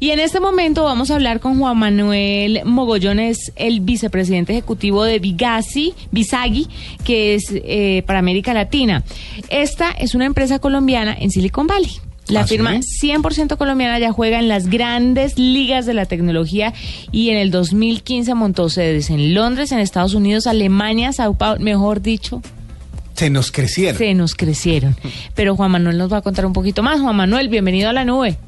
Y en este momento vamos a hablar con Juan Manuel Mogollones, el vicepresidente ejecutivo de Vigasi, Visagi, que es eh, para América Latina. Esta es una empresa colombiana en Silicon Valley. La ¿Ah, firma sí? 100% colombiana ya juega en las grandes ligas de la tecnología y en el 2015 montó sedes en Londres, en Estados Unidos, Alemania, Sao Paulo, mejor dicho, Se nos crecieron. se nos crecieron. Pero Juan Manuel nos va a contar un poquito más. Juan Manuel, bienvenido a la nube.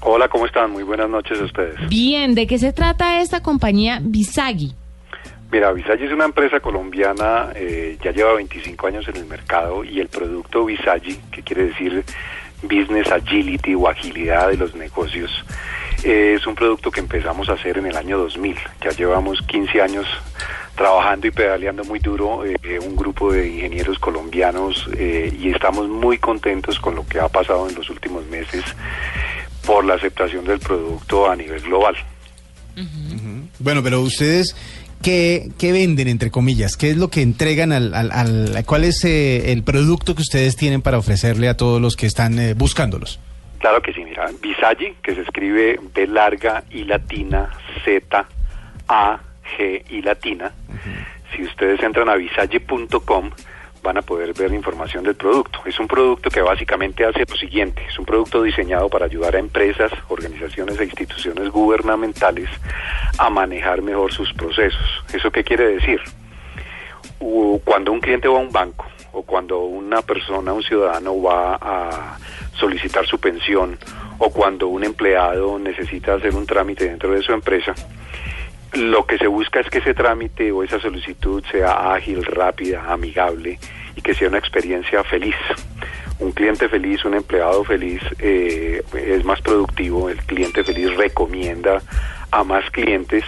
Hola, ¿cómo están? Muy buenas noches a ustedes. Bien, ¿de qué se trata esta compañía Visagi? Mira, Visagi es una empresa colombiana, eh, ya lleva 25 años en el mercado y el producto Visagi, que quiere decir Business Agility o agilidad de los negocios, eh, es un producto que empezamos a hacer en el año 2000. Ya llevamos 15 años trabajando y pedaleando muy duro, eh, eh, un grupo de ingenieros colombianos eh, y estamos muy contentos con lo que ha pasado en los últimos meses por la aceptación del producto a nivel global. Bueno, pero ustedes, ¿qué, qué venden, entre comillas? ¿Qué es lo que entregan al... al, al- ¿Cuál es eh, el producto que ustedes tienen para ofrecerle a todos los que están eh, buscándolos? Claro que sí, mira, Visagi, que se escribe B larga y latina, Z, A, G y latina. Si ustedes entran a visagi.com van a poder ver información del producto. Es un producto que básicamente hace lo siguiente, es un producto diseñado para ayudar a empresas, organizaciones e instituciones gubernamentales a manejar mejor sus procesos. ¿Eso qué quiere decir? cuando un cliente va a un banco o cuando una persona, un ciudadano va a solicitar su pensión o cuando un empleado necesita hacer un trámite dentro de su empresa, lo que se busca es que ese trámite o esa solicitud sea ágil, rápida, amigable y que sea una experiencia feliz. Un cliente feliz, un empleado feliz eh, es más productivo, el cliente feliz recomienda a más clientes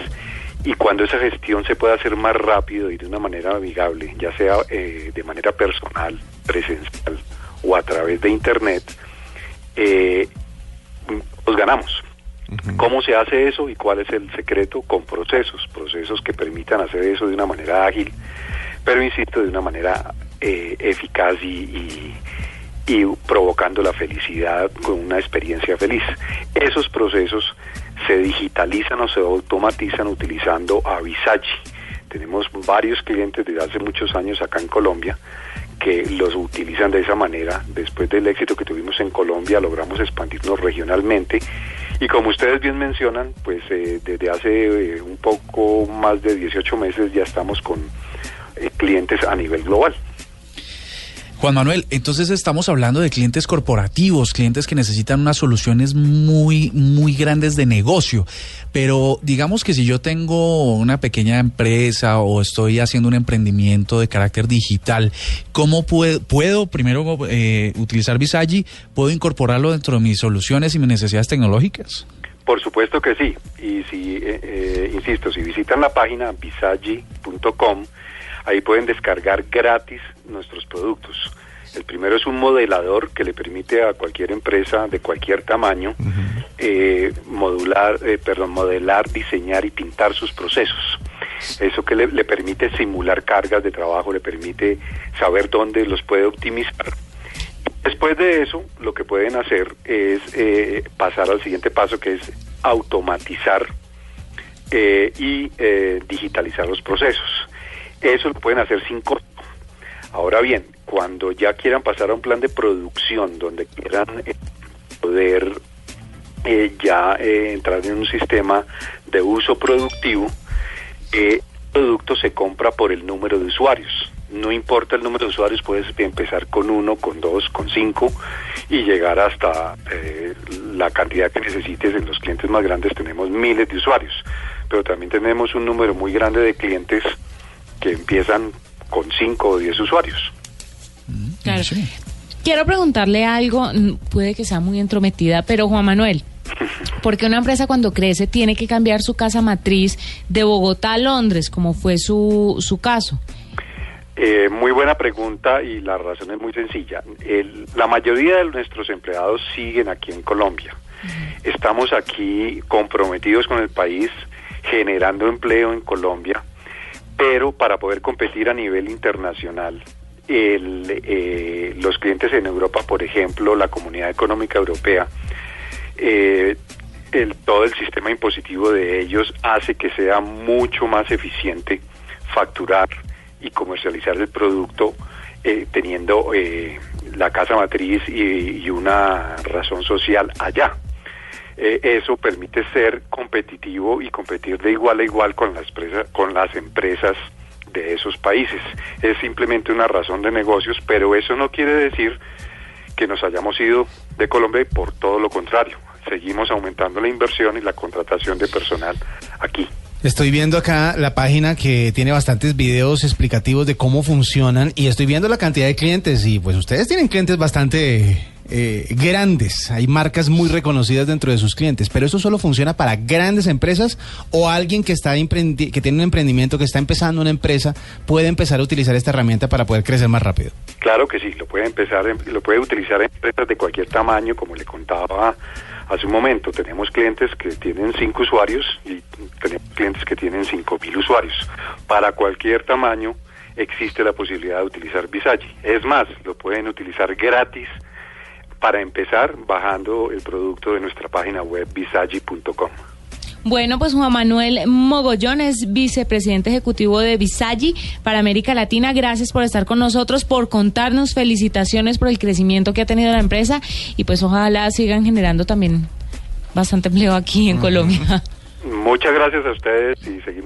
y cuando esa gestión se puede hacer más rápido y de una manera amigable, ya sea eh, de manera personal, presencial o a través de Internet, eh, pues ganamos. ¿Cómo se hace eso y cuál es el secreto? Con procesos, procesos que permitan hacer eso de una manera ágil, pero insisto, de una manera eh, eficaz y, y- provocando la felicidad con una experiencia feliz. Esos procesos se digitalizan o se automatizan utilizando a Visagi. Tenemos varios clientes desde hace muchos años acá en Colombia que los utilizan de esa manera. Después del éxito que tuvimos en Colombia, logramos expandirnos regionalmente. Y como ustedes bien mencionan, pues eh, desde hace eh, un poco más de 18 meses ya estamos con eh, clientes a nivel global. Juan Manuel, entonces estamos hablando de clientes corporativos, clientes que necesitan unas soluciones muy, muy grandes de negocio. Pero digamos que si yo tengo una pequeña empresa o estoy haciendo un emprendimiento de carácter digital, ¿cómo puedo, primero eh, utilizar Visagi? ¿Puedo incorporarlo dentro de mis soluciones y mis necesidades tecnológicas? Por supuesto que sí. Y si, eh, eh, insisto, si visitan la página visagi.com, ahí pueden descargar gratis nuestros productos. El primero es un modelador que le permite a cualquier empresa de cualquier tamaño eh, modular, eh, perdón, modelar, diseñar y pintar sus procesos. Eso que le, le permite simular cargas de trabajo, le permite saber dónde los puede optimizar. Después de eso, lo que pueden hacer es eh, pasar al siguiente paso, que es automatizar eh, y eh, digitalizar los procesos. Eso lo pueden hacer sin costo. Ahora bien, cuando ya quieran pasar a un plan de producción donde quieran eh, poder eh, ya eh, entrar en un sistema de uso productivo, el producto se compra por el número de usuarios. No importa el número de usuarios, puedes empezar con uno, con dos, con cinco y llegar hasta la cantidad que necesites. En los clientes más grandes tenemos miles de usuarios, pero también tenemos un número muy grande de clientes que empiezan con cinco o diez usuarios. Claro. Sí. Quiero preguntarle algo, mm, puede que sea muy entrometida, pero Juan Manuel, ¿por qué una empresa cuando crece tiene que cambiar su casa matriz de Bogotá a Londres, como fue su, su caso? Eh, muy buena pregunta y la razón es muy sencilla. El- la mayoría de nuestros empleados siguen aquí en Colombia. Estamos aquí comprometidos con el país, generando empleo en Colombia, pero para poder competir a nivel internacional, eh, los clientes en Europa, por ejemplo, la Comunidad Económica Europea, eh, todo el sistema impositivo de ellos hace que sea mucho más eficiente facturar y comercializar el producto eh, teniendo la casa matriz y, una razón social allá. Eh, eso permite ser competitivo y competir de igual a igual con las, con las empresas de esos países. Es simplemente una razón de negocios, pero eso no quiere decir que nos hayamos ido de Colombia y por todo lo contrario. Seguimos aumentando la inversión y la contratación de personal aquí. Estoy viendo acá la página que tiene bastantes videos explicativos de cómo funcionan y estoy viendo la cantidad de clientes y pues ustedes tienen clientes bastante eh, grandes. Hay marcas muy reconocidas dentro de sus clientes, pero eso solo funciona para grandes empresas o alguien que está que tiene un emprendimiento, que está empezando una empresa, puede empezar a utilizar esta herramienta para poder crecer más rápido. Claro que sí, lo puede empezar, lo puede utilizar empresas de cualquier tamaño, como le contaba hace un momento. Tenemos clientes que tienen cinco usuarios y tenemos clientes que tienen cinco mil usuarios. Para cualquier tamaño existe la posibilidad de utilizar Visagi. Es más, lo pueden utilizar gratis para empezar bajando el producto de nuestra página web visagi.com. Bueno, pues Juan Manuel Mogollón es vicepresidente ejecutivo de Visagi para América Latina. Gracias por estar con nosotros, por contarnos. Felicitaciones por el crecimiento que ha tenido la empresa y pues ojalá sigan generando también bastante empleo aquí en Colombia. Muchas gracias a ustedes y seguimos.